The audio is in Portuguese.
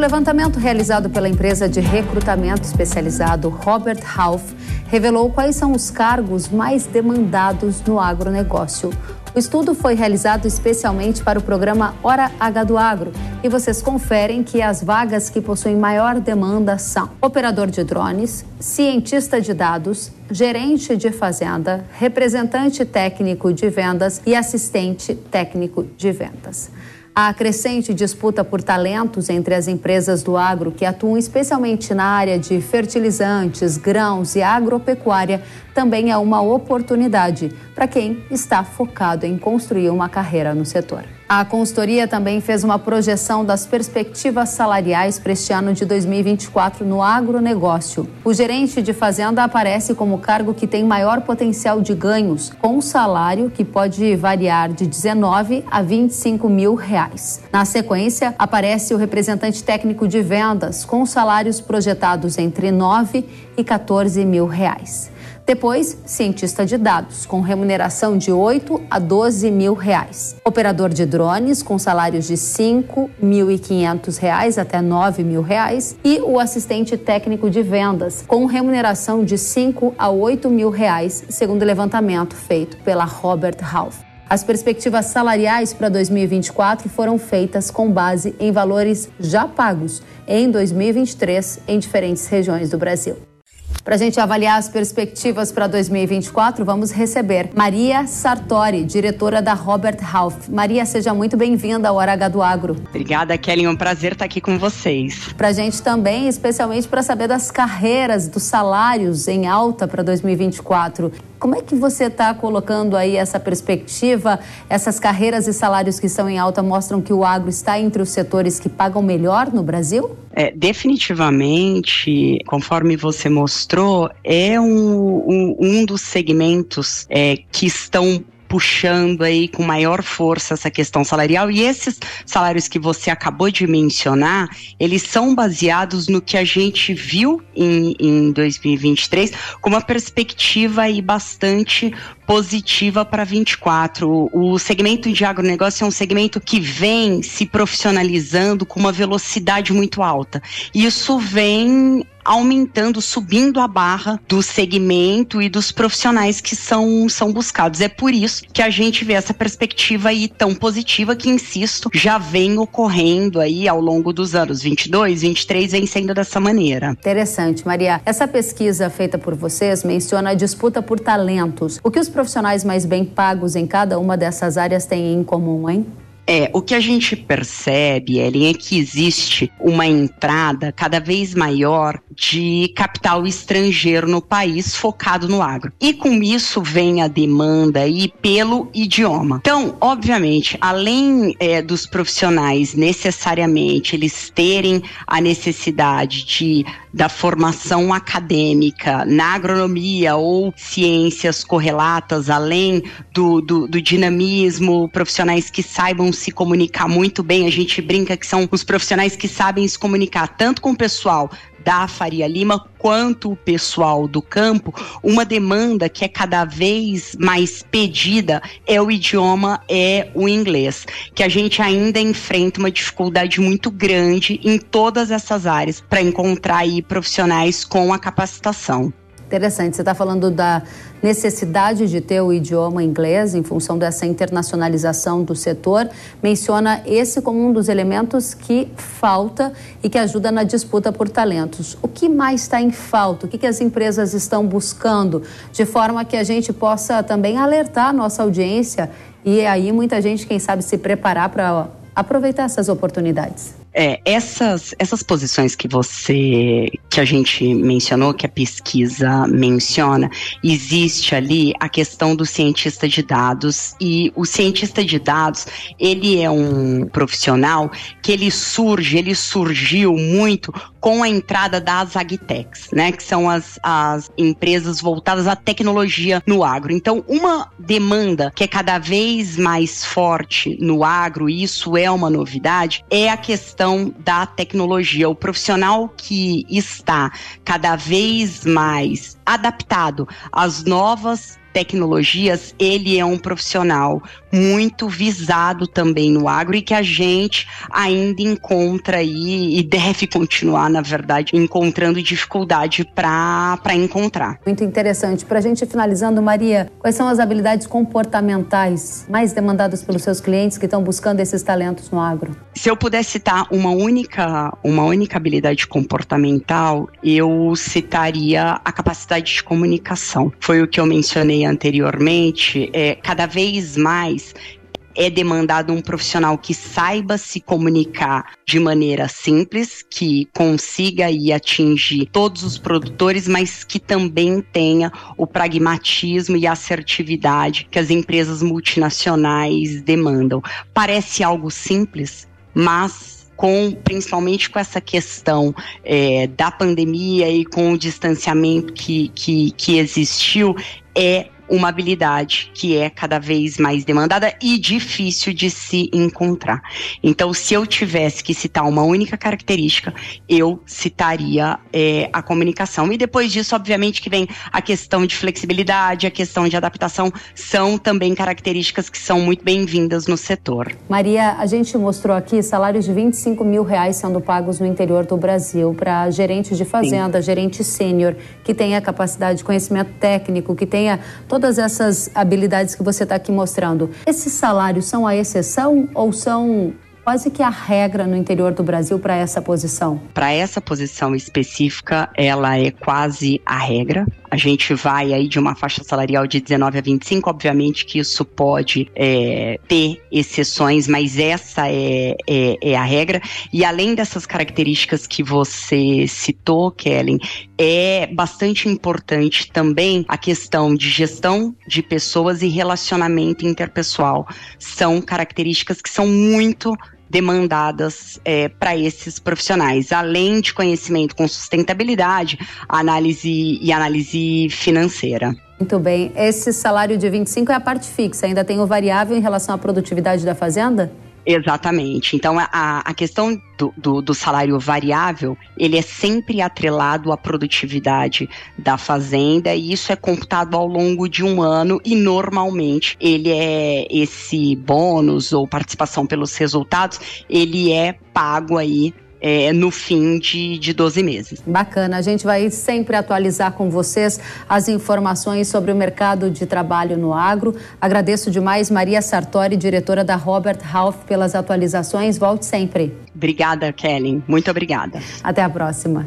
levantamento realizado pela empresa de recrutamento especializado Robert Half, revelou quais são os cargos mais demandados no agronegócio. O estudo foi realizado especialmente para o programa Hora H do Agro e vocês conferem que as vagas que possuem maior demanda são operador de drones, cientista de dados, gerente de fazenda, representante técnico de vendas e assistente técnico de vendas. A crescente disputa por talentos entre as empresas do agro que atuam especialmente na área de fertilizantes, grãos e agropecuária também é uma oportunidade para quem está focado em construir uma carreira no setor. A consultoria também fez uma projeção das perspectivas salariais para este ano de 2024 no agronegócio. O gerente de fazenda aparece como cargo que tem maior potencial de ganhos, com um salário que pode variar de 19 a 25 mil reais. Na sequência, aparece o representante técnico de vendas, com salários projetados entre 9 e 14 mil reais. Depois, cientista de dados, com remuneração de 8 a 12 mil reais. Operador de drones, com salários de 5.500 reais até 9 mil reais. E o assistente técnico de vendas, com remuneração de 5 a 8 mil reais, segundo o levantamento feito pela Robert Half. As perspectivas salariais para 2024 foram feitas com base em valores já pagos em 2023 em diferentes regiões do Brasil. Para a gente avaliar as perspectivas para 2024, vamos receber Maria Sartori, diretora da Robert Half. Maria, seja muito bem-vinda ao Hora H do Agro. Obrigada, Kelly. É um prazer estar aqui com vocês. Para a gente também, especialmente para saber das carreiras, dos salários em alta para 2024. Como é que você está colocando aí essa perspectiva? Essas carreiras e salários que estão em alta mostram que o agro está entre os setores que pagam melhor no Brasil? É, definitivamente, conforme você mostrou, é um, um, um dos segmentos é, que estão puxando aí com maior força essa questão salarial. E esses salários que você acabou de mencionar, eles são baseados no que a gente viu em, em 2023 com uma perspectiva aí bastante positiva para 24. O segmento de agronegócio é um segmento que vem se profissionalizando com uma velocidade muito alta. Isso vem aumentando, subindo a barra do segmento e dos profissionais que são, são buscados. É por isso que a gente vê essa perspectiva aí tão positiva que, insisto, já vem ocorrendo aí ao longo dos anos 22, 23, vem sendo dessa maneira. Interessante, Maria. Essa pesquisa feita por vocês menciona a disputa por talentos. O que os profissionais mais bem pagos em cada uma dessas áreas têm em comum, hein? É, o que a gente percebe, Ellen, é que existe uma entrada cada vez maior de capital estrangeiro no país focado no agro. E com isso vem a demanda aí pelo idioma. Então, obviamente, além é, dos profissionais necessariamente eles terem a necessidade de da formação acadêmica na agronomia ou ciências correlatas, além do, do, do dinamismo, profissionais que saibam se comunicar muito bem. A gente brinca que são os profissionais que sabem se comunicar tanto com o pessoal da Faria Lima quanto o pessoal do campo, uma demanda que é cada vez mais pedida é o idioma, é o inglês, que a gente ainda enfrenta uma dificuldade muito grande em todas essas áreas para encontrar aí profissionais com a capacitação. Interessante, você está falando da necessidade de ter o idioma inglês em função dessa internacionalização do setor. Menciona esse como um dos elementos que falta e que ajuda na disputa por talentos. O que mais está em falta? O que, que as empresas estão buscando de forma que a gente possa também alertar a nossa audiência e aí muita gente, quem sabe, se preparar para aproveitar essas oportunidades? É, essas, essas posições que você, que a gente mencionou, que a pesquisa menciona, existe ali a questão do cientista de dados e o cientista de dados, ele é um profissional que ele surge, ele surgiu muito com a entrada das agtechs, né, que são as, as empresas voltadas à tecnologia no agro. Então, uma demanda que é cada vez mais forte no agro, e isso é uma novidade, é a questão da tecnologia. O profissional que está cada vez mais adaptado às novas tecnologias, ele é um profissional muito visado também no agro e que a gente ainda encontra aí e deve continuar, na verdade, encontrando dificuldade para encontrar. Muito interessante. Para a gente finalizando, Maria, quais são as habilidades comportamentais mais demandadas pelos seus clientes que estão buscando esses talentos no agro? Se eu pudesse citar uma única, uma única habilidade comportamental, eu citaria a capacidade de comunicação. Foi o que eu mencionei anteriormente. É, cada vez mais é demandado um profissional que saiba se comunicar de maneira simples, que consiga ir atingir todos os produtores, mas que também tenha o pragmatismo e assertividade que as empresas multinacionais demandam. Parece algo simples, mas com principalmente com essa questão é, da pandemia e com o distanciamento que, que, que existiu, é uma habilidade que é cada vez mais demandada e difícil de se encontrar. Então, se eu tivesse que citar uma única característica, eu citaria é, a comunicação. E depois disso, obviamente, que vem a questão de flexibilidade, a questão de adaptação, são também características que são muito bem-vindas no setor. Maria, a gente mostrou aqui salários de 25 mil reais sendo pagos no interior do Brasil para gerentes de fazenda, Sim. gerente sênior, que tenha capacidade de conhecimento técnico, que tenha toda todas essas habilidades que você está aqui mostrando, esses salários são a exceção ou são quase que a regra no interior do Brasil para essa posição? Para essa posição específica, ela é quase a regra. A gente vai aí de uma faixa salarial de 19 a 25, obviamente que isso pode é, ter exceções, mas essa é, é, é, a regra. E além dessas características que você citou, Kellen, é bastante importante também a questão de gestão de pessoas e relacionamento interpessoal. São características que são muito demandadas é, para esses profissionais, além de conhecimento com sustentabilidade, análise e análise financeira. Muito bem. Esse salário de 25 é a parte fixa, ainda tem o variável em relação à produtividade da fazenda? Exatamente. Então, a, a questão do, do, do, salário variável, ele é sempre atrelado à produtividade da fazenda e isso é computado ao longo de um ano e normalmente ele é esse bônus ou participação pelos resultados, ele é pago aí é, no fim de, de 12 meses. Bacana, a gente vai sempre atualizar com vocês as informações sobre o mercado de trabalho no agro. Agradeço demais Maria Sartori, diretora da Robert Half, pelas atualizações. Volte sempre. Obrigada, Kellen. Muito obrigada. Até a próxima.